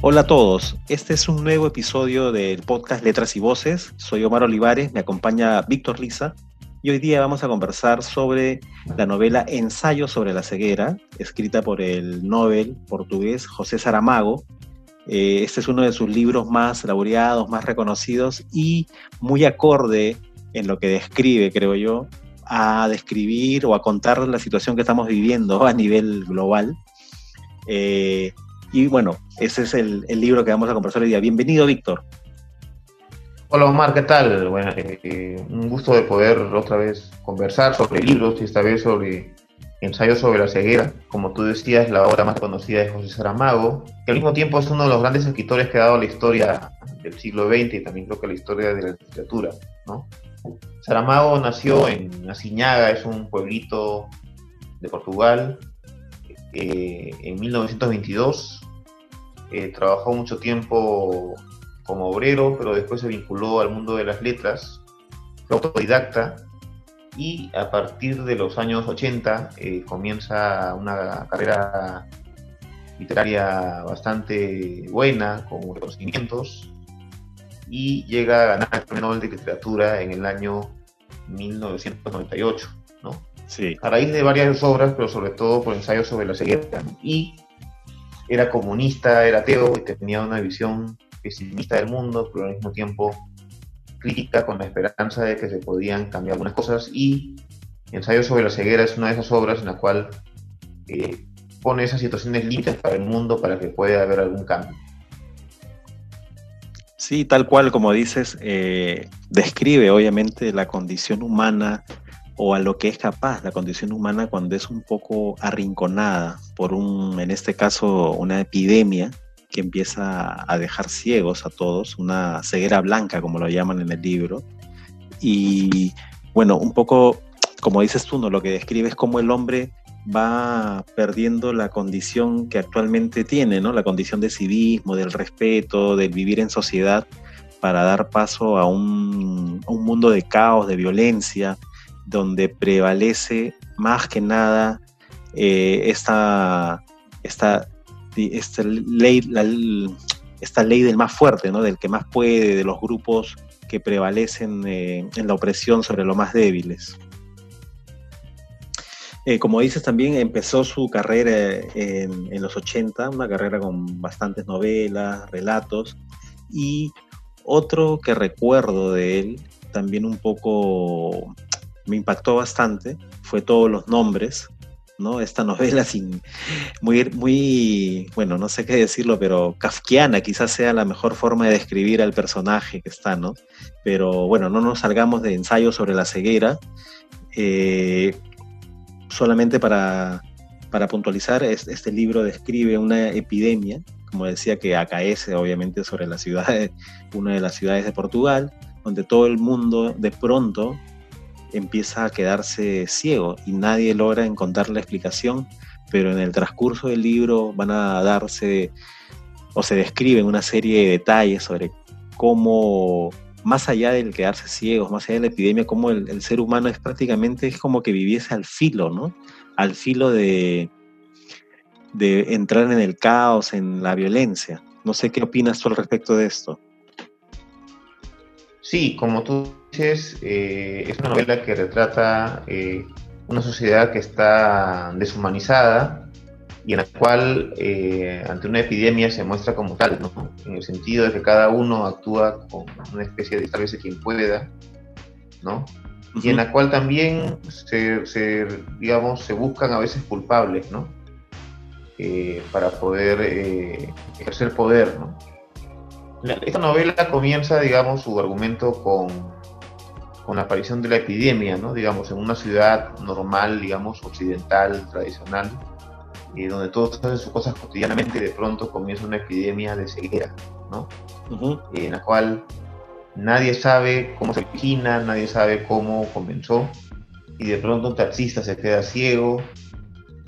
Hola a todos, este es un nuevo episodio del podcast Letras y Voces. Soy Omar Olivares, me acompaña Víctor Liza y hoy día vamos a conversar sobre la novela Ensayo sobre la ceguera, escrita por el Nobel portugués José Saramago. Eh, este es uno de sus libros más laureados, más reconocidos y muy acorde en lo que describe, creo yo, a describir o a contar la situación que estamos viviendo a nivel global. Eh, y bueno, ese es el, libro que vamos a conversar hoy día. Bienvenido, Víctor. Hola Omar, ¿qué tal? Bueno, eh, un gusto de poder otra vez conversar sobre libros y esta vez sobre ensayos sobre la ceguera. Como tú decías, la obra más conocida es José Saramago, que al mismo tiempo es uno de los grandes escritores que ha dado la historia del siglo XX y también creo que la historia de la literatura. ¿no? Saramago nació en Asiñaga, es un pueblito de Portugal, eh, en 1922. Eh, trabajó mucho tiempo como obrero, pero después se vinculó al mundo de las letras, fue autodidacta y a partir de los años 80 eh, comienza una carrera literaria bastante buena, con reconocimientos, y llega a ganar el Premio Nobel de Literatura en el año 1998, ¿no? Sí. A raíz de varias obras, pero sobre todo por ensayos sobre la ceguera. Y era comunista, era ateo y tenía una visión pesimista del mundo, pero al mismo tiempo crítica con la esperanza de que se podían cambiar algunas cosas. Y Ensayos sobre la ceguera es una de esas obras en la cual eh, pone esas situaciones límites para el mundo para que pueda haber algún cambio. Sí, tal cual como dices, eh, describe obviamente la condición humana o a lo que es capaz la condición humana cuando es un poco arrinconada por un, en este caso, una epidemia que empieza a dejar ciegos a todos, una ceguera blanca, como lo llaman en el libro. Y bueno, un poco, como dices tú, ¿no? lo que describe es cómo el hombre va perdiendo la condición que actualmente tiene, ¿no? La condición de civismo, del respeto, del vivir en sociedad para dar paso a un, mundo de caos, de violencia, donde prevalece más que nada eh, esta, esta, ley, esta ley del más fuerte, ¿no? del que más puede, de los grupos que prevalecen eh, en la opresión sobre los más débiles. Eh, como dices, también empezó su carrera en, los 80, una carrera con bastantes novelas, relatos, y otro que recuerdo de él, también un poco me impactó bastante, fue Todos los Nombres, ¿no? Esta novela sin, muy, muy, bueno, no sé qué decirlo, pero kafkiana quizás sea la mejor forma de describir al personaje que está, ¿no? Pero bueno, no nos salgamos de ensayos sobre la ceguera. Eh, solamente para, puntualizar, este libro describe una epidemia, como decía, que acaece obviamente sobre la ciudad, una de las ciudades de Portugal, donde todo el mundo de pronto empieza a quedarse ciego y nadie logra encontrar la explicación, pero en el transcurso del libro van a darse o se describen una serie de detalles sobre cómo más allá del quedarse ciegos, más allá de la epidemia, como el, ser humano es prácticamente, es como que viviese al filo, ¿no? Al filo de, de entrar en el caos, en la violencia. No sé qué opinas tú al respecto de esto. Sí, como tú dices, eh, es una novela que retrata eh, una sociedad que está deshumanizada, y en la cual eh, ante una epidemia se muestra como tal, ¿no? en el sentido de que cada uno actúa con una especie de tal vez de quien pueda, ¿no? y en la cual también se, digamos, se buscan a veces culpables, ¿no? Para poder ejercer poder, ¿no? Esta novela comienza, digamos, su argumento con, con la aparición de la epidemia, ¿no? Digamos, en una ciudad normal, digamos, occidental, tradicional, donde todos hacen sus cosas cotidianamente y de pronto comienza una epidemia de ceguera, ¿no? en la cual nadie sabe cómo se origina, nadie sabe cómo comenzó, y de pronto un taxista se queda ciego,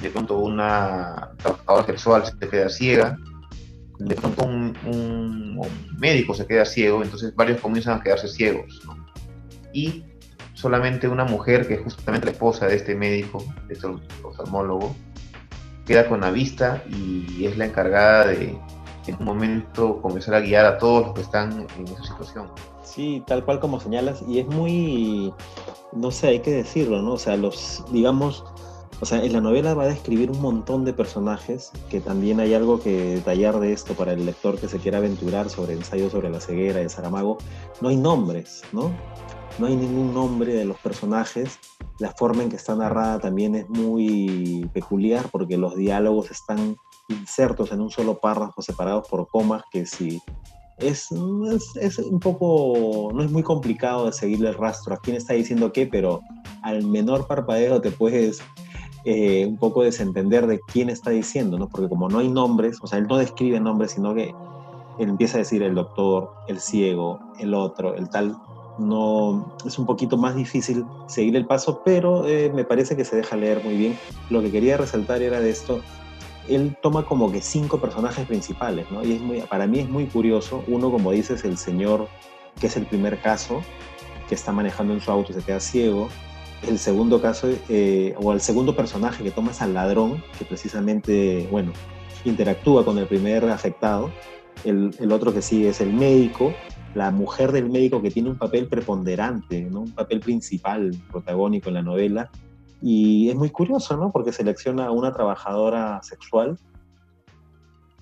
de pronto una trabajadora sexual se queda ciega, de pronto un, médico se queda ciego, entonces varios comienzan a quedarse ciegos, ¿no? Y solamente una mujer, que es justamente la esposa de este médico, de este oftalmólogo, queda con la vista y es la encargada de en un momento comenzar a guiar a todos los que están en esa situación. Sí, tal cual como señalas, y es muy, no sé, hay que decirlo, ¿no? O sea, los, digamos, o sea, en la novela va a describir un montón de personajes, que también hay algo que detallar de esto para el lector que se quiera aventurar sobre ensayo sobre la ceguera de Saramago. No hay nombres, ¿no? No hay ningún nombre de los personajes. La forma en que está narrada también es muy peculiar porque los diálogos están insertos en un solo párrafo separados por comas que si es, es, un poco, no es muy complicado de seguirle el rastro a quién está diciendo qué, pero al menor parpadeo te puedes eh, un poco desentender de quién está diciendo, ¿no? Porque como no hay nombres, o sea, él no describe nombres, sino que él empieza a decir el doctor, el ciego, el otro, el tal, no es un poquito más difícil seguir el paso, pero eh, me parece que se deja leer muy bien. Lo que quería resaltar era de esto, él toma como que cinco personajes principales, ¿no? Y es muy, para mí es muy curioso. Uno, como dices, el señor, que es el primer caso, que está manejando en su auto y se queda ciego. El segundo caso, eh, o el segundo personaje que toma es al ladrón, que precisamente, bueno, interactúa con el primer afectado. El, el otro que sigue es el médico, la mujer del médico que tiene un papel preponderante, ¿no? un papel principal, protagónico en la novela, y es muy curioso, ¿no? Porque selecciona a una trabajadora sexual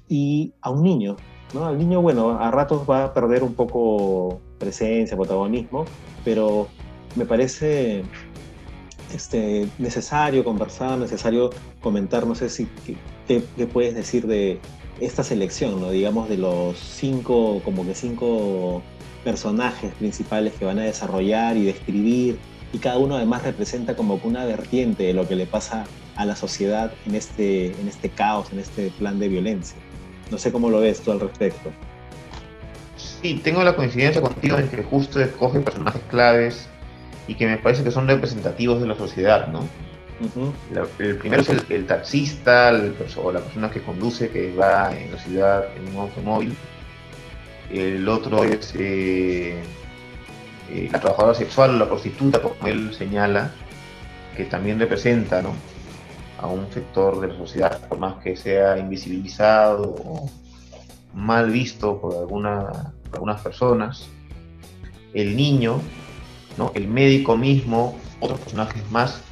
y a un niño, ¿no? Al niño, bueno, a ratos va a perder un poco presencia, protagonismo, pero me parece este, necesario conversar, necesario comentar, no sé si qué, puedes decir de esta selección, ¿no? digamos de los cinco, como que cinco personajes principales que van a desarrollar y describir y cada uno además representa como una vertiente de lo que le pasa a la sociedad en este, en este caos, en este plan de violencia. No sé cómo lo ves tú al respecto. Sí, tengo la coincidencia contigo en que justo escoge personajes claves y que me parece que son representativos de la sociedad, ¿no? el primero es el, taxista o la persona que conduce, que va en la ciudad en un automóvil. El otro es eh, eh, la trabajadora sexual o la prostituta, como él señala, que también representa a un sector de la sociedad, por más que sea invisibilizado o mal visto por, algunas personas. El niño, ¿no? el médico mismo, otros personajes más,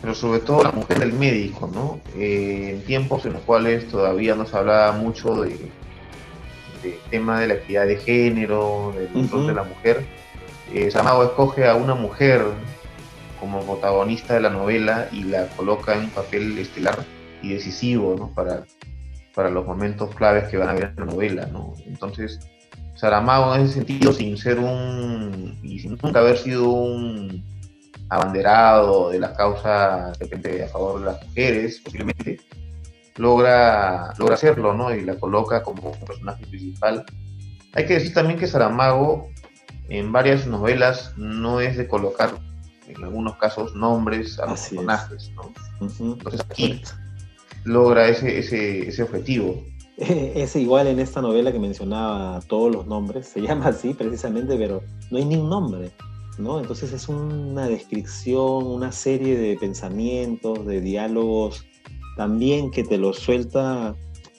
pero sobre todo la mujer del médico, ¿no? Eh, en tiempos en los cuales todavía no se hablaba mucho de, tema de la equidad de género, del rol de la mujer, eh, Saramago escoge a una mujer como protagonista de la novela y la coloca en un papel estelar y decisivo para, para los momentos claves que van a haber en la novela. Entonces, Saramago en ese sentido, sin ser un, y sin nunca haber sido un abanderado de la causa de a favor de las mujeres, posiblemente, logra, logra hacerlo, ¿no? Y la coloca como personaje principal. Hay que decir también que Saramago en varias novelas no es de colocar, en algunos casos, nombres a los personajes. ¿no? Entonces aquí logra ese, ese, ese objetivo. Es igual en esta novela que mencionaba todos los nombres, se llama así precisamente, pero no hay ni un nombre, ¿no? Entonces es una descripción, una serie de pensamientos, de diálogos, también que te lo suelta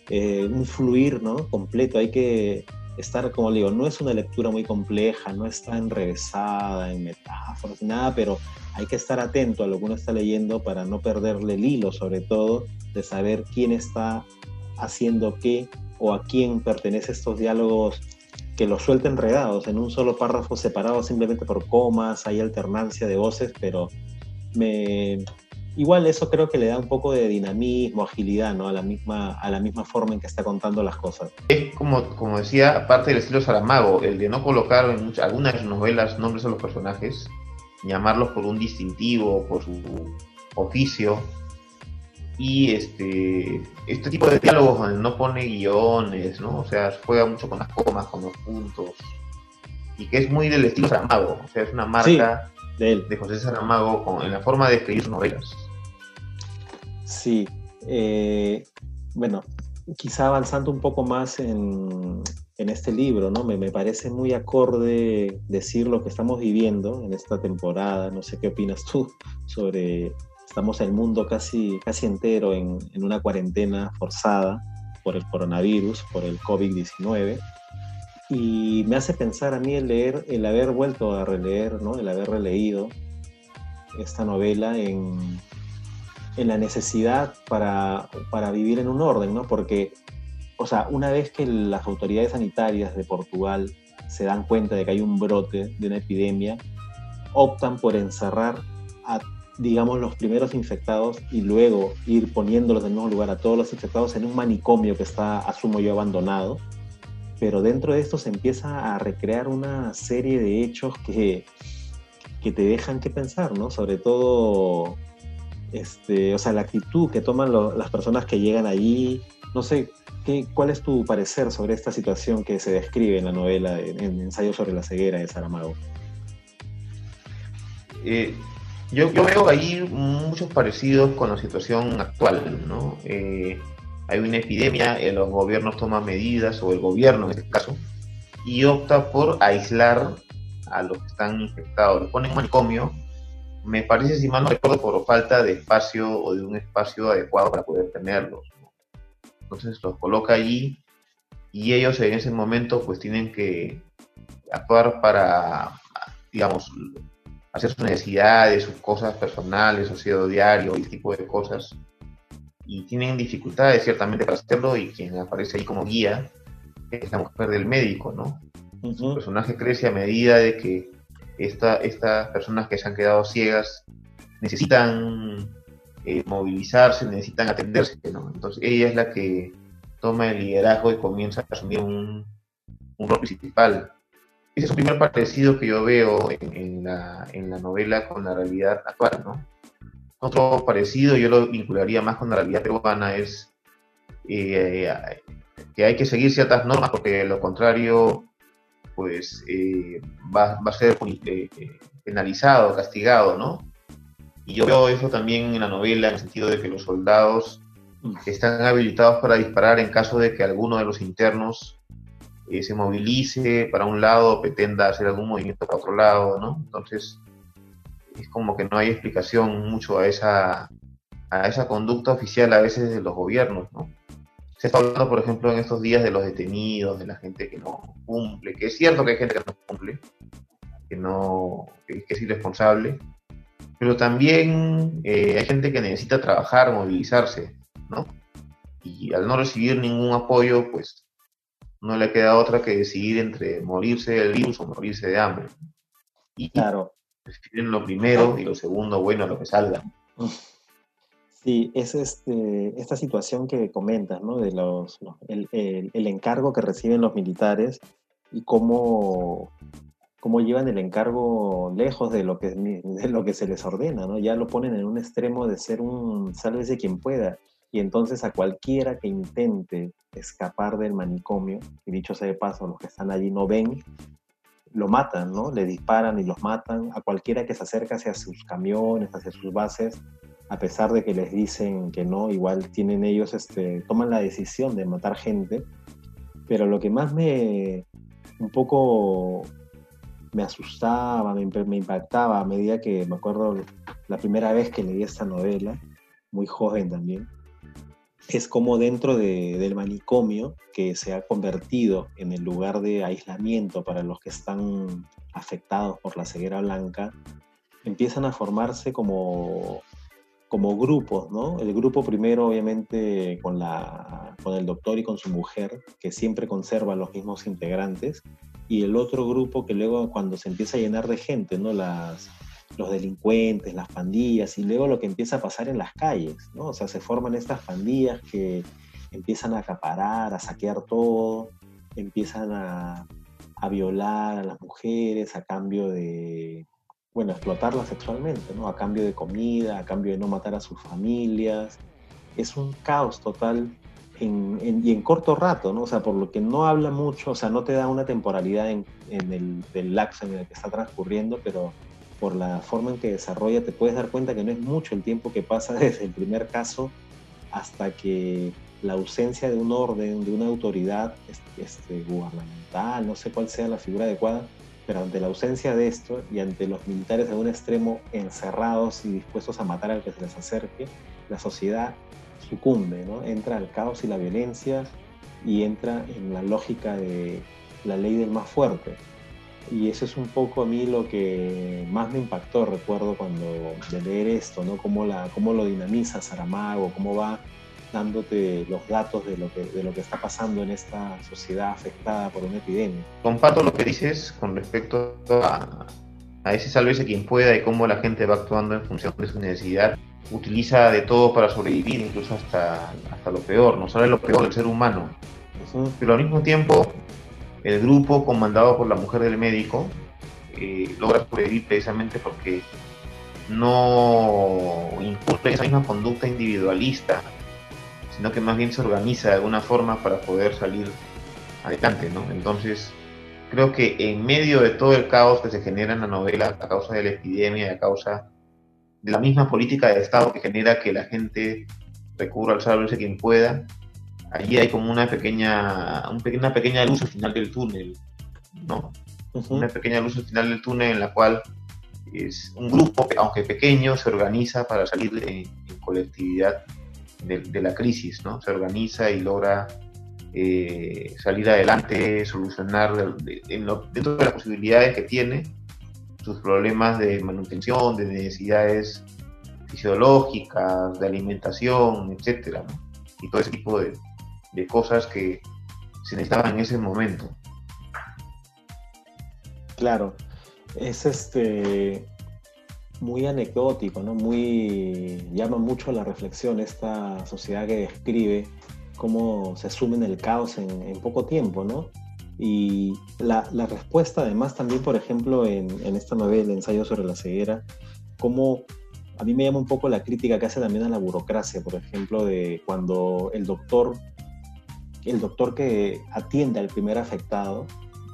eh, un fluir, ¿no? Completo, hay que estar, como le digo, no es una lectura muy compleja, no está enrevesada en metáforas, nada, pero hay que estar atento a lo que uno está leyendo para no perderle el hilo, sobre todo de saber quién está haciendo qué o a quién pertenece estos diálogos que los suelta enredados en un solo párrafo separado simplemente por comas, hay alternancia de voces, pero me, igual eso creo que le da un poco de dinamismo, agilidad, ¿no? A la misma, a la misma forma en que está contando las cosas. Es como, como decía, aparte del estilo Saramago, el de no colocar en algunas novelas nombres a los personajes, llamarlos por un distintivo, por su oficio. Y este, este tipo de diálogos donde no pone guiones, ¿no? O sea, juega mucho con las comas, con los puntos. Y que es muy del estilo Saramago, o sea, es una marca de, de José Saramago en la forma de escribir sus novelas. Sí, eh, bueno, quizá avanzando un poco más en, este libro, ¿no? Me, parece muy acorde decir lo que estamos viviendo en esta temporada. No sé qué opinas tú sobre. Estamos el mundo casi, casi entero en, una cuarentena forzada por el coronavirus, por el COVID-19. Y me hace pensar a mí el leer, el haber vuelto a releer, ¿no? el haber releído esta novela en, en la necesidad para, para, vivir en un orden, ¿no? Porque, o sea, una vez que las autoridades sanitarias de Portugal se dan cuenta de que hay un brote de una epidemia, optan por encerrar a, digamos, los primeros infectados y luego ir poniéndolos en el mismo lugar a todos los infectados en un manicomio que está, asumo yo, abandonado. Pero dentro de esto se empieza a recrear una serie de hechos que, que te dejan que pensar, ¿no? Sobre todo, este, o sea, la actitud que toman las personas que llegan allí. No sé, ¿qué, ¿cuál es tu parecer sobre esta situación que se describe en la novela, en, en Ensayo sobre la ceguera de Saramago? Eh, yo, veo ahí muchos parecidos con la situación actual, ¿no? Eh, hay una epidemia, eh, los gobiernos toman medidas, o el gobierno en este caso, y opta por aislar a los que están infectados. Los pone en manicomio, me parece, si mal no recuerdo, por falta de espacio o de un espacio adecuado para poder tenerlos. Entonces los coloca allí y ellos en ese momento pues tienen que actuar para, digamos, hacer sus necesidades, sus cosas personales, su diario y tipo de cosas. Y tienen dificultades ciertamente para hacerlo y quien aparece ahí como guía es la mujer del médico, ¿no? Su personaje crece a medida de que esta, estas personas que se han quedado ciegas necesitan eh, movilizarse, necesitan atenderse, ¿no? Entonces ella es la que toma el liderazgo y comienza a asumir un, un rol principal ese es un primer parecido que yo veo en, la, novela con la realidad actual, ¿no? Otro parecido, yo lo vincularía más con la realidad peruana, es eh, que hay que seguir ciertas normas porque de lo contrario, pues eh, va, a ser eh, penalizado, castigado, ¿no? Y yo veo eso también en la novela, en el sentido de que los soldados están habilitados para disparar en caso de que alguno de los internos eh, se movilice para un lado, pretenda hacer algún movimiento para otro lado, ¿no? Entonces, es como que no hay explicación mucho a esa, a esa conducta oficial a veces de los gobiernos, ¿no? Se está hablando, por ejemplo, en estos días de los detenidos, de la gente que no cumple, que es cierto que hay gente que no cumple, que, no, que, es irresponsable, pero también eh, hay gente que necesita trabajar, movilizarse, ¿no? Y al no recibir ningún apoyo, pues no le queda otra que decidir entre morirse del virus o morirse de hambre. Y claro. prefieren lo primero y lo segundo, bueno, lo que salga. Sí, es este, esta situación que comentas, ¿no? De los, el, encargo que reciben los militares y cómo, cómo llevan el encargo lejos de lo, que, de lo que se les ordena, ¿no? Ya lo ponen en un extremo de ser un sálvese quien pueda. Y entonces a cualquiera que intente escapar del manicomio, y dicho sea de paso, los que están allí no ven, lo matan, ¿no? Le disparan y los matan. A cualquiera que se acerca hacia sus camiones, hacia sus bases, a pesar de que les dicen que no, igual tienen ellos, este, toman la decisión de matar gente. Pero lo que más me, un poco me asustaba, me, me impactaba a medida que me acuerdo la primera vez que leí esta novela, muy joven también, es como dentro del manicomio, que se ha convertido en el lugar de aislamiento para los que están afectados por la ceguera blanca, empiezan a formarse como, como grupos, ¿no? El grupo primero, obviamente, con, la, con el doctor y con su mujer, que siempre conserva los mismos integrantes, y el otro grupo que luego cuando se empieza a llenar de gente, ¿no? Las, los delincuentes, las pandillas y luego lo que empieza a pasar en las calles, ¿no? O sea, se forman estas pandillas que empiezan a acaparar, a saquear todo, empiezan a, violar a las mujeres a cambio de, bueno, explotarlas sexualmente, ¿no? A cambio de comida, a cambio de no matar a sus familias. Es un caos total y en corto rato, ¿no? O sea, por lo que no habla mucho, o sea, no te da una temporalidad en, el del en el que está transcurriendo, pero por la forma en que desarrolla, te puedes dar cuenta que no es mucho el tiempo que pasa desde el primer caso hasta que la ausencia de un orden, de una autoridad este, gubernamental, no sé cuál sea la figura adecuada, pero ante la ausencia de esto y ante los militares en un extremo encerrados y dispuestos a matar al que se les acerque, la sociedad sucumbe, ¿no? Entra al caos y la violencia y entra en la lógica de la ley del más fuerte. Y eso es un poco a mí lo que más me impactó, recuerdo cuando de leer esto, ¿no? Cómo, la, cómo lo dinamiza Saramago, cómo va dándote los datos de lo, que, de lo que está pasando en esta sociedad afectada por una epidemia. Comparto lo que dices con respecto a, a ese sálvese quien pueda y cómo la gente va actuando en función de su necesidad. Utiliza de todo para sobrevivir, incluso hasta, hasta lo peor, no sabe lo peor del ser humano. Pero al mismo tiempo, el grupo comandado por la mujer del médico eh, logra sobrevivir precisamente porque no incurre esa misma conducta individualista sino que más bien se organiza de alguna forma para poder salir adelante, ¿no? Entonces, creo que en medio de todo el caos que se genera en la novela a causa de la epidemia, a causa de la misma política de Estado que genera que la gente recurra al salvarse quien pueda, allí hay como una pequeña, una pequeña luz al final del túnel, ¿no? Una pequeña luz al final del túnel en la cual es un grupo, aunque pequeño, se organiza para salir en colectividad de, la crisis, ¿no? Se organiza y logra eh, salir adelante, solucionar dentro de las posibilidades que tiene sus problemas de manutención, de necesidades fisiológicas, de alimentación, etcétera, y todo ese tipo de, de cosas que se necesitaban en ese momento. Claro, es este muy anecdótico, ¿no? Muy, llama mucho la reflexión esta sociedad que describe cómo se asume en el caos en, poco tiempo, ¿no? Y la, la, respuesta además también, por ejemplo, en, en, esta novela, Ensayo sobre la ceguera, cómo a mí me llama un poco la crítica que hace también a la burocracia, por ejemplo, de cuando el doctor, el doctor que atiende al primer afectado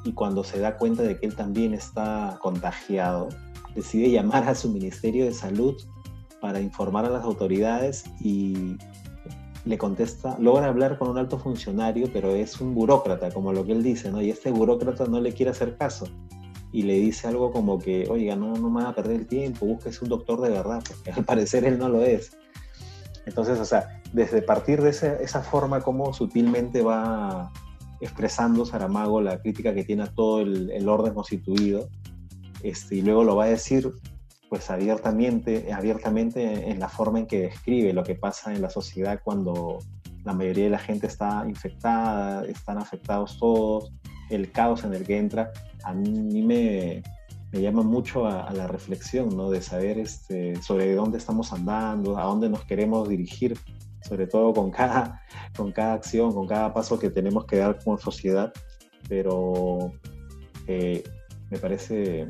y cuando se da cuenta de que él también está contagiado, decide llamar a su Ministerio de Salud para informar a las autoridades y le contesta, logra hablar con un alto funcionario, pero es un burócrata, como lo que él dice, ¿no? Y este burócrata no le quiere hacer caso. Y le dice algo como que, oiga, no, no me va a perder el tiempo, búsquese un doctor de verdad, porque al parecer él no lo es. Entonces, o sea, desde partir de esa, forma, como sutilmente va expresando Saramago la crítica que tiene a todo el, el orden constituido, este, y luego lo va a decir pues abiertamente, abiertamente en la forma en que describe lo que pasa en la sociedad cuando la mayoría de la gente está infectada, están afectados todos, el caos en el que entra, a mí me, me llama mucho a, la reflexión, ¿no? De saber este, sobre dónde estamos andando, a dónde nos queremos dirigir, sobre todo con cada, con cada acción, con cada paso que tenemos que dar como sociedad, pero eh, me parece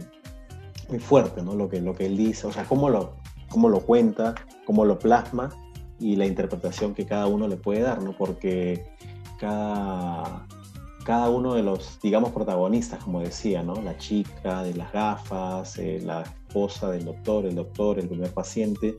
muy fuerte, ¿no? Lo que, lo que él dice, o sea, cómo lo, cómo lo cuenta, cómo lo plasma y la interpretación que cada uno le puede dar, ¿no? Porque cada, cada uno de los, digamos, protagonistas, como decía, ¿no? La chica de las gafas, eh, la esposa del doctor, el doctor, el primer paciente,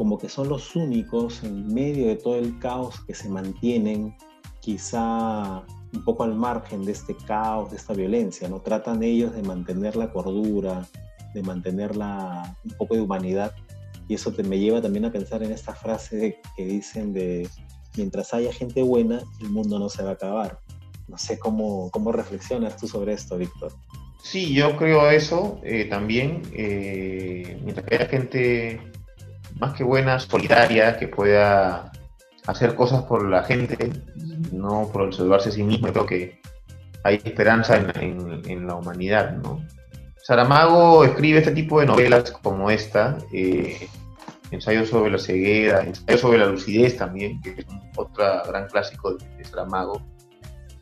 como que son los únicos en medio de todo el caos que se mantienen quizá un poco al margen de este caos, de esta violencia, ¿no? Tratan ellos de mantener la cordura, de mantener un poco de humanidad. Y eso me lleva también a pensar en esta frase que dicen de, mientras haya gente buena, el mundo no se va a acabar. No sé cómo, cómo reflexionas tú sobre esto, Víctor. Sí, yo creo eso eh, también. Eh, mientras haya gente más que buena, solidaria, que pueda hacer cosas por la gente, no por salvarse a sí mismo. Creo que hay esperanza en, la humanidad, ¿no? Saramago escribe este tipo de novelas como esta, eh, Ensayo sobre la ceguera, Ensayo sobre la lucidez también, que es otro gran clásico de, Saramago,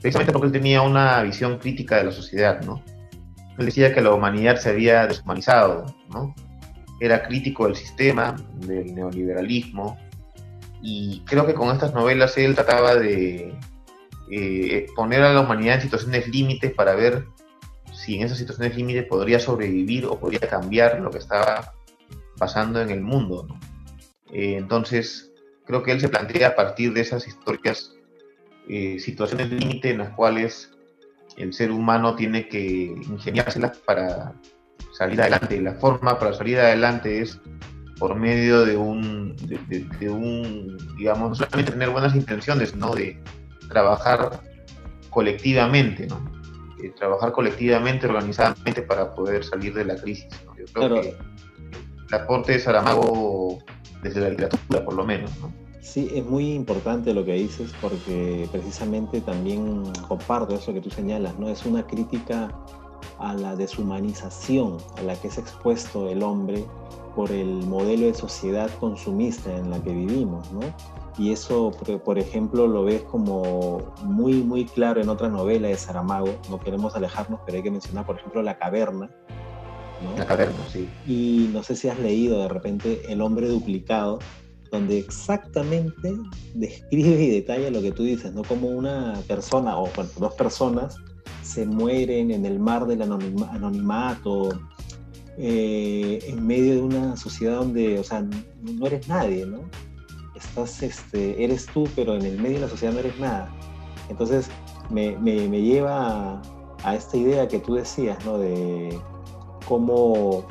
precisamente porque él tenía una visión crítica de la sociedad, ¿no? Él decía que la humanidad se había deshumanizado, ¿no? Era crítico del sistema, del neoliberalismo, y creo que con estas novelas él trataba de eh, poner a la humanidad en situaciones límites para ver si en esas situaciones límites podría sobrevivir o podría cambiar lo que estaba pasando en el mundo. Eh, entonces, creo que él se plantea a partir de esas historias eh, situaciones límite en las cuales el ser humano tiene que ingeniárselas para salir adelante. La forma para salir adelante es por medio de un, de, un, digamos, no solamente tener buenas intenciones, ¿no? De trabajar colectivamente, ¿no? trabajar colectivamente, organizadamente para poder salir de la crisis. Yo creo que el aporte de Saramago desde la literatura, por lo menos, ¿no? Sí, es muy importante lo que dices porque precisamente también comparto eso que tú señalas, ¿no? Es una crítica a la deshumanización a la que es expuesto el hombre por el modelo de sociedad consumista en la que vivimos, ¿no? Y eso, por ejemplo, lo ves como muy, muy claro en otra novela de Saramago, no queremos alejarnos, pero hay que mencionar, por ejemplo, La Caverna. La Caverna, sí. Y no sé si has leído de repente El hombre duplicado, donde exactamente describe y detalla lo que tú dices, ¿no? Como una persona, o bueno, dos personas, se mueren en el mar del anonimato, eh, en medio de una sociedad donde, o sea, no eres nadie, ¿no? Estás, este, eres tú, pero en el medio de la sociedad no eres nada. Entonces, me, me, lleva a, esta idea que tú decías, ¿no? De cómo,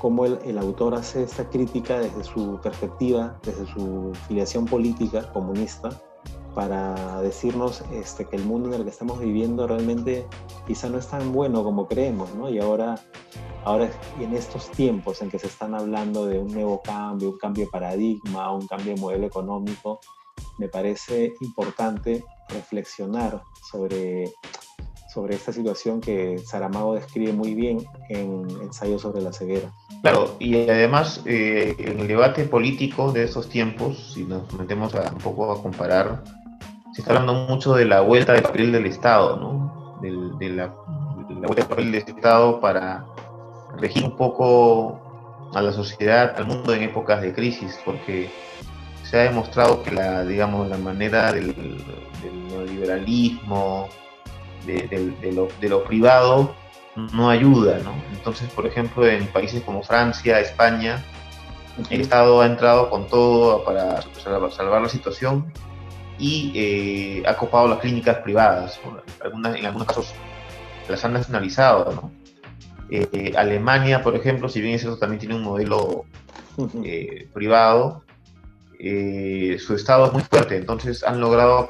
cómo el, autor hace esta crítica desde su perspectiva, desde su filiación política comunista, para decirnos este, que el mundo en el que estamos viviendo realmente quizá no es tan bueno como creemos, ¿no? Y ahora Ahora, en estos tiempos en que se están hablando de un nuevo cambio, un cambio de paradigma, un cambio de modelo económico, me parece importante reflexionar sobre, sobre esta situación que Saramago describe muy bien en Ensayo sobre la ceguera. Claro, y además eh, en el debate político de estos tiempos, si nos metemos a, un poco a comparar, se está hablando mucho de la vuelta de papel del Estado, ¿no? De, de, la, de la vuelta de papel del Estado para regir un poco a la sociedad, al mundo en épocas de crisis, porque se ha demostrado que la, digamos, la manera del, neoliberalismo, de, lo, privado, no ayuda, ¿no? Entonces, por ejemplo, en países como Francia, España, el Estado ha entrado con todo para salvar la situación y eh, ha copado las clínicas privadas, algunas, en algunos casos las han nacionalizado, ¿no? Eh, Alemania, por ejemplo, si bien eso también tiene un modelo eh, privado, eh, su estado es muy fuerte, entonces han logrado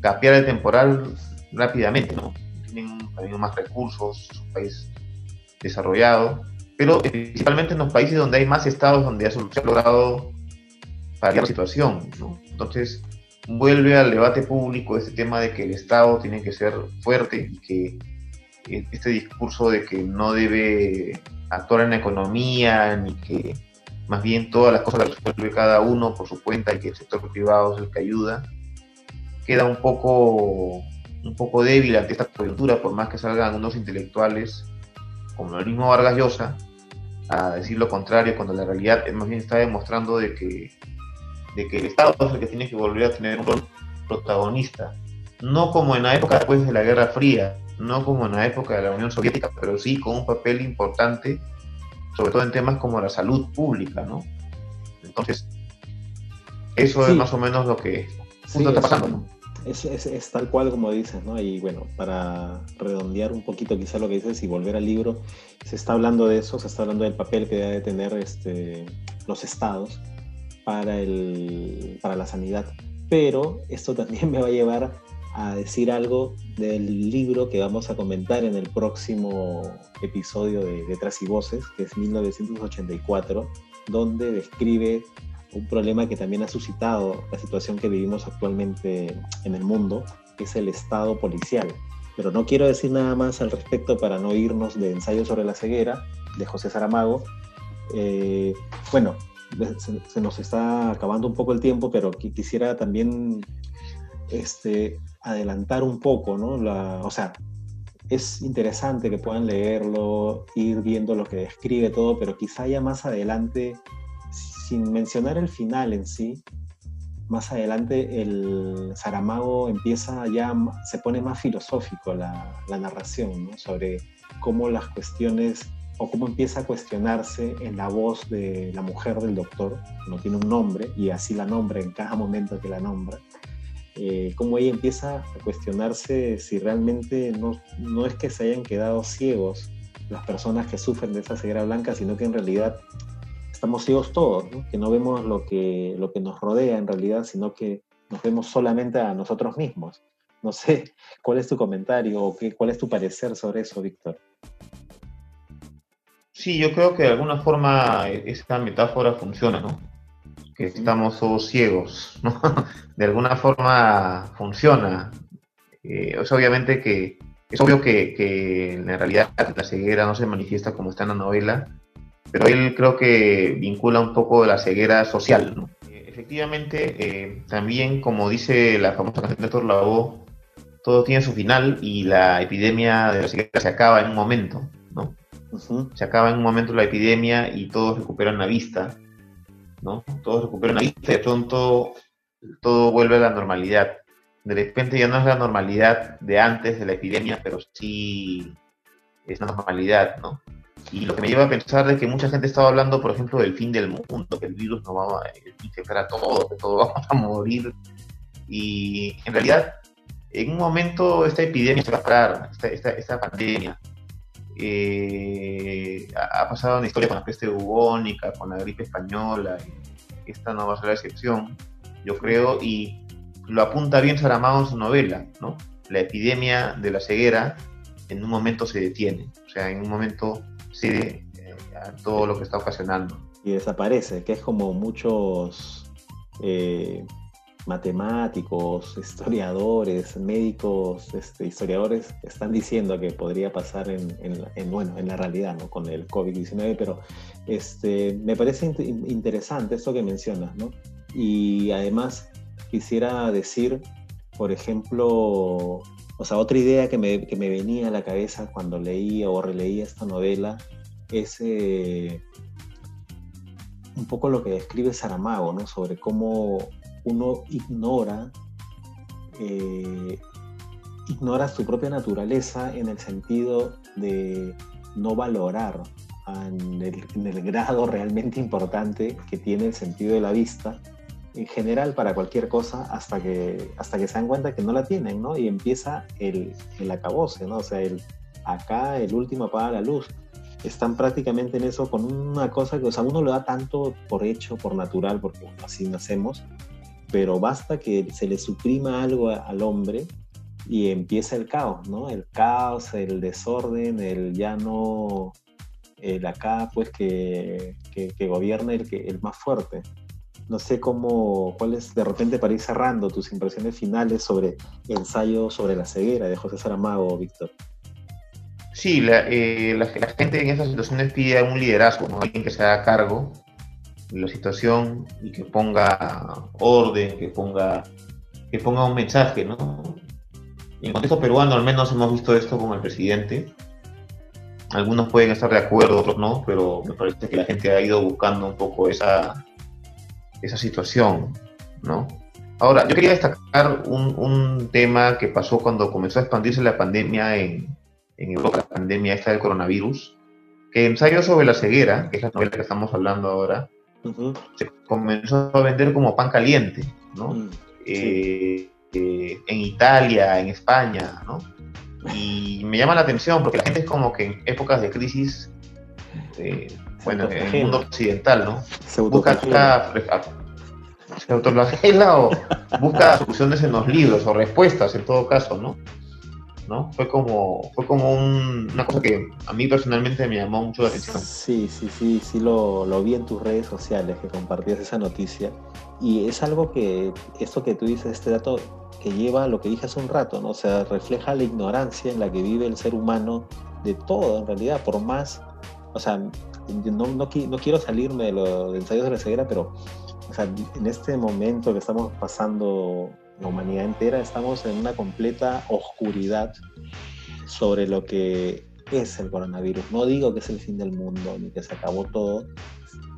capear el temporal rápidamente, ¿no? Tienen también más recursos, es un país desarrollado, pero principalmente en los países donde hay más estados donde se ha logrado paliar la situación, ¿no? Entonces vuelve al debate público este tema de que el Estado tiene que ser fuerte y que este discurso de que no debe actuar en la economía, ni que más bien todas las cosas las resuelve cada uno por su cuenta y que el sector privado es el que ayuda, queda un poco, un poco débil ante esta coyuntura, por más que salgan unos intelectuales como el mismo Vargas Llosa a decir lo contrario, cuando la realidad más bien está demostrando de que, de que el Estado es el que tiene que volver a tener un rol protagonista, no como en la época después de la Guerra Fría, no como en la época de la Unión Soviética, pero sí con un papel importante, sobre todo en temas como la salud pública, ¿no? Entonces, eso es más o menos lo que está pasando, ¿no? Es, tal cual como dices, ¿no? Y bueno, para redondear un poquito quizá lo que dices y volver al libro, se está hablando de eso, se está hablando del papel que debe tener este, los estados para, el, para la sanidad. Pero esto también me va a llevar a decir algo del libro que vamos a comentar en el próximo episodio de Letras y Voces, que es 1984, donde describe un problema que también ha suscitado la situación que vivimos actualmente en el mundo, que es el estado policial. Pero no quiero decir nada más al respecto para no irnos de ensayo sobre la ceguera de José Saramago. Eh, bueno, se, nos está acabando un poco el tiempo, pero quisiera también este, adelantar un poco, ¿no? La, o sea, es interesante que puedan leerlo, ir viendo lo que describe todo, pero quizá ya más adelante, sin mencionar el final en sí, más adelante el Saramago empieza ya, se pone más filosófico la, narración. Sobre cómo las cuestiones o cómo empieza a cuestionarse en la voz de la mujer del doctor, no tiene un nombre y así la nombra en cada momento que la nombra, eh, cómo ella empieza a cuestionarse si realmente no, no es que se hayan quedado ciegos las personas que sufren de esa ceguera blanca, sino que en realidad estamos ciegos todos, que no vemos lo que, lo que nos rodea en realidad, sino que nos vemos solamente a nosotros mismos. No sé, ¿cuál es tu comentario o qué, cuál es tu parecer sobre eso, Víctor? Sí, yo creo que de alguna forma esta metáfora funciona, ¿no? Que estamos todos ciegos, ¿no? De alguna forma funciona. Eh, es obviamente que es obvio que, que, en realidad la ceguera no se manifiesta como está en la novela, pero él creo que vincula un poco la ceguera social, ¿no? Efectivamente, eh, también como dice la famosa canción de Torlavo, todo tiene su final y la epidemia de la ceguera se acaba en un momento, ¿no? Se acaba en un momento la epidemia y todos recuperan la vista, ¿no? Todos recuperan la vista y de pronto todo vuelve a la normalidad. De repente ya no es la normalidad de antes de la epidemia, pero sí es la normalidad, ¿no? Y lo que me lleva a pensar de que mucha gente estaba hablando, por ejemplo, del fin del mundo, que el virus nos va a infectar a todos, que todos vamos a morir. Y en realidad, en un momento esta epidemia se va a parar, esta pandemia, eh, ha pasado una historia con la peste bubónica, con la gripe española, y esta no va a ser la excepción, yo creo, y lo apunta bien Saramago en su novela, ¿no? La epidemia de la ceguera en un momento se detiene, o sea, en un momento cede eh, todo lo que está ocasionando. Y desaparece, que es como muchos eh, matemáticos, historiadores, médicos, este, historiadores están diciendo que podría pasar en, bueno, en la realidad, ¿no? Con el COVID-19, pero este, me parece interesante esto que mencionas, ¿no? Y además quisiera decir, por ejemplo, o sea, otra idea que me, que me venía a la cabeza cuando leía o releía esta novela es eh, un poco lo que describe Saramago, ¿no? Sobre cómo uno ignora, eh, ignora su propia naturaleza en el sentido de no valorar en el, grado realmente importante que tiene el sentido de la vista en general para cualquier cosa hasta que, hasta que se dan cuenta que no la tienen, ¿no? Y empieza el, el acabose, ¿no? O sea, el, acá el último apaga la luz. Están prácticamente en eso con una cosa que, o sea, uno lo da tanto por hecho, por natural, porque así nacemos, pero basta que se le suprima algo al hombre y empieza el caos, ¿no? El caos, el desorden, el ya no, el acá, pues que, que, gobierne el, que, el más fuerte. No sé cómo, cuál es, de repente para ir cerrando tus impresiones finales sobre ensayo sobre la ceguera de José Saramago, Víctor. Sí, la, eh, la, gente en esas situaciones pide un liderazgo, alguien que se haga cargo la situación y que ponga orden, que ponga, que ponga un mensaje, ¿no? En contexto peruano al menos hemos visto esto con el presidente. Algunos pueden estar de acuerdo, otros no, pero me parece que la gente ha ido buscando un poco esa, esa situación, ¿no? Ahora, yo quería destacar un, un tema que pasó cuando comenzó a expandirse la pandemia en, en Europa, la pandemia esta del coronavirus, que ensayo sobre la ceguera, que es la novela que estamos hablando ahora, se comenzó a vender como pan caliente, ¿no? Mm, eh, eh, en Italia, en España, ¿no? Y me llama la atención porque la gente es como que en épocas de crisis, eh, bueno, en el mundo occidental, ¿no? Se busca, se autoflagela o busca soluciones en los libros o respuestas en todo caso, ¿no? ¿No? Fue como, fue como una cosa que a mí personalmente me llamó mucho la atención. Sí, sí, sí, sí, lo, lo, vi en tus redes sociales que compartías esa noticia. Y es algo que, esto que tú dices, este dato que lleva a lo que dije hace un rato, ¿no? O sea, refleja la ignorancia en la que vive el ser humano de todo, en realidad, por más, o sea, no, no, no quiero salirme de los ensayos de la ceguera, pero, o sea, en este momento que estamos pasando la humanidad entera estamos en una completa oscuridad sobre lo que es el coronavirus. No digo que es el fin del mundo ni que se acabó todo,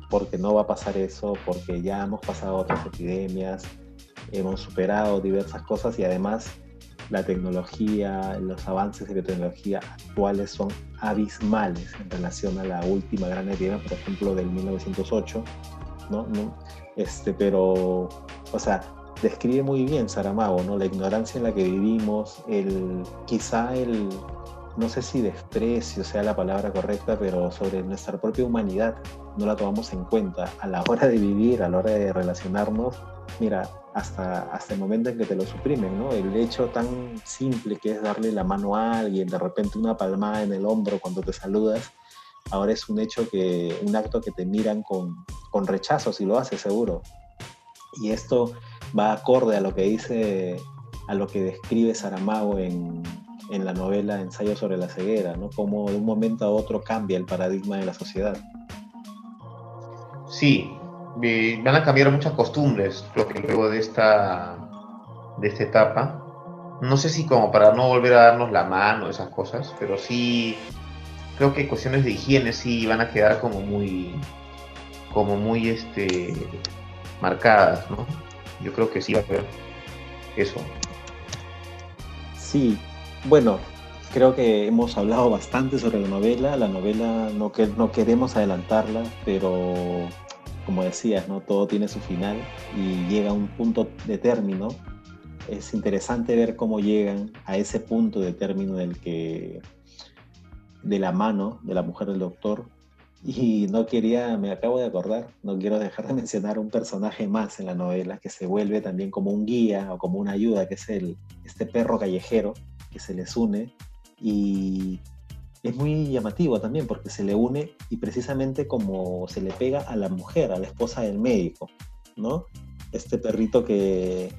porque no va a pasar eso, porque ya hemos pasado otras epidemias, hemos superado diversas cosas y además la tecnología, los avances de la tecnología actuales son abismales en relación a la última gran epidemia, por ejemplo, del 1908, ¿no? ¿No? Este, pero, o sea, describe muy bien Saramago, ¿no? La ignorancia en la que vivimos, el, quizá el no sé si desprecio sea la palabra correcta, pero sobre nuestra propia humanidad no la tomamos en cuenta a la hora de vivir, a la hora de relacionarnos. Mira, hasta, hasta el momento en que te lo suprimen, ¿no? El hecho tan simple que es darle la mano a alguien, de repente una palmada en el hombro cuando te saludas, ahora es un hecho que, un acto que te miran con, con rechazo si lo haces seguro. Y esto va acorde a lo que dice, a lo que describe Saramago en, en la novela Ensayo sobre la ceguera, ¿no? Cómo de un momento a otro cambia el paradigma de la sociedad. Sí, van a cambiar muchas costumbres, creo que luego de esta, de esta etapa. No sé si como para no volver a darnos la mano, esas cosas, pero sí creo que cuestiones de higiene sí van a quedar como muy, como muy este, marcadas, ¿no? Yo creo que sí va a haber eso. Sí, bueno, creo que hemos hablado bastante sobre la novela. La novela no, que, no queremos adelantarla, pero como decías, ¿no? todo tiene su final y llega a un punto de término. Es interesante ver cómo llegan a ese punto de término del que de la mano de la mujer del doctor. Y no quería, me acabo de acordar, no quiero dejar de mencionar un personaje más en la novela que se vuelve también como un guía o como una ayuda, que es el, este perro callejero que se les une y es muy llamativo también porque se le une y precisamente como se le pega a la mujer, a la esposa del médico, ¿no? Este perrito que,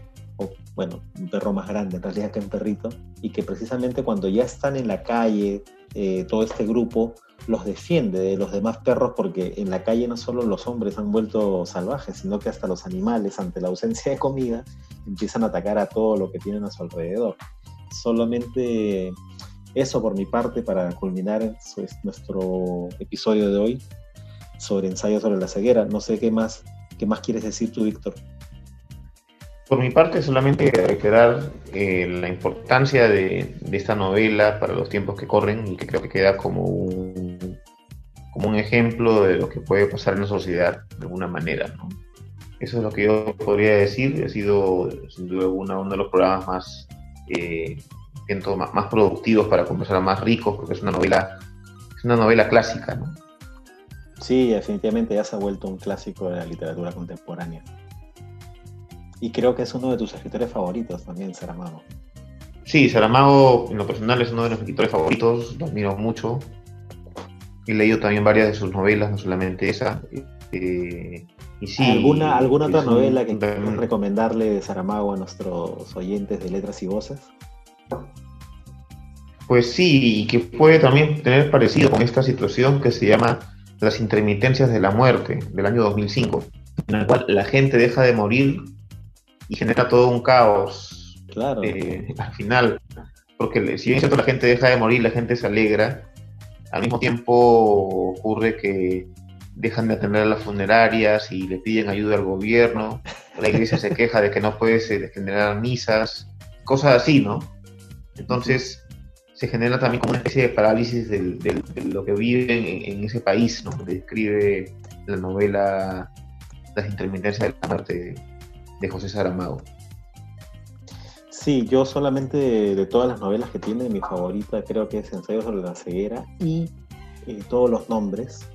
bueno, un perro más grande en realidad que un perrito, y que precisamente cuando ya están en la calle, eh, todo este grupo los defiende de los demás perros porque en la calle no solo los hombres han vuelto salvajes, sino que hasta los animales ante la ausencia de comida empiezan a atacar a todo lo que tienen a su alrededor solamente eso por mi parte para culminar nuestro episodio de hoy sobre ensayos sobre la ceguera. No sé qué más, qué más quieres decir tú, Víctor. Por mi parte, solamente reiterar eh, la importancia de, esta novela para los tiempos que corren y que creo que queda como un, como un ejemplo de lo que puede pasar en la sociedad de alguna manera. Eso es lo que yo podría decir. Ha sido, sin duda alguna, uno de los programas más eh, siento más, más, productivos para conversar más ricos, porque es una novela, es una novela clásica, ¿no? Sí, definitivamente ya se ha vuelto un clásico de la literatura contemporánea. Y creo que es uno de tus escritores favoritos también, Saramago. Sí, Saramago en lo personal es uno de los escritores favoritos, lo admiro mucho. He leído también varias de sus novelas, no solamente esa. Eh, ¿Alguna, ¿Alguna otra novela que quieras recomendarle de Saramago a nuestros oyentes de letras y voces? Pues sí, y que puede también tener parecido con esta situación que se llama Las intermitencias de la muerte, del año 2005, en la cual la gente deja de morir y genera todo un caos claro. Eh, al final. Porque si bien cierto la gente deja de morir, la gente se alegra, al mismo tiempo ocurre que dejan de atender a las funerarias y le piden ayuda al gobierno, la iglesia se queja de que no puede generar misas, cosas así, ¿no? Entonces se genera también como una especie de parálisis de lo que viven en, ese país, ¿no? Describe la novela Las intermitencias de la muerte de José Saramago. Sí, yo solamente de, todas las novelas que tiene, mi favorita creo que es Ensayo sobre la ceguera y eh, todos los nombres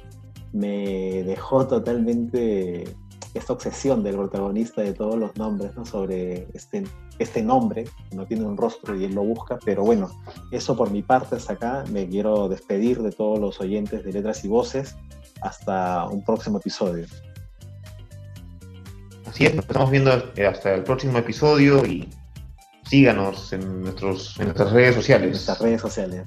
me dejó totalmente esta obsesión del protagonista de todos los nombres, ¿no? Sobre este, este nombre, no tiene un rostro y él lo busca, pero bueno, eso por mi parte hasta acá, me quiero despedir de todos los oyentes de Letras y Voces, hasta un próximo episodio. Así es, nos estamos viendo hasta el próximo episodio y síganos en, nuestros, en nuestras redes sociales. En nuestras redes sociales.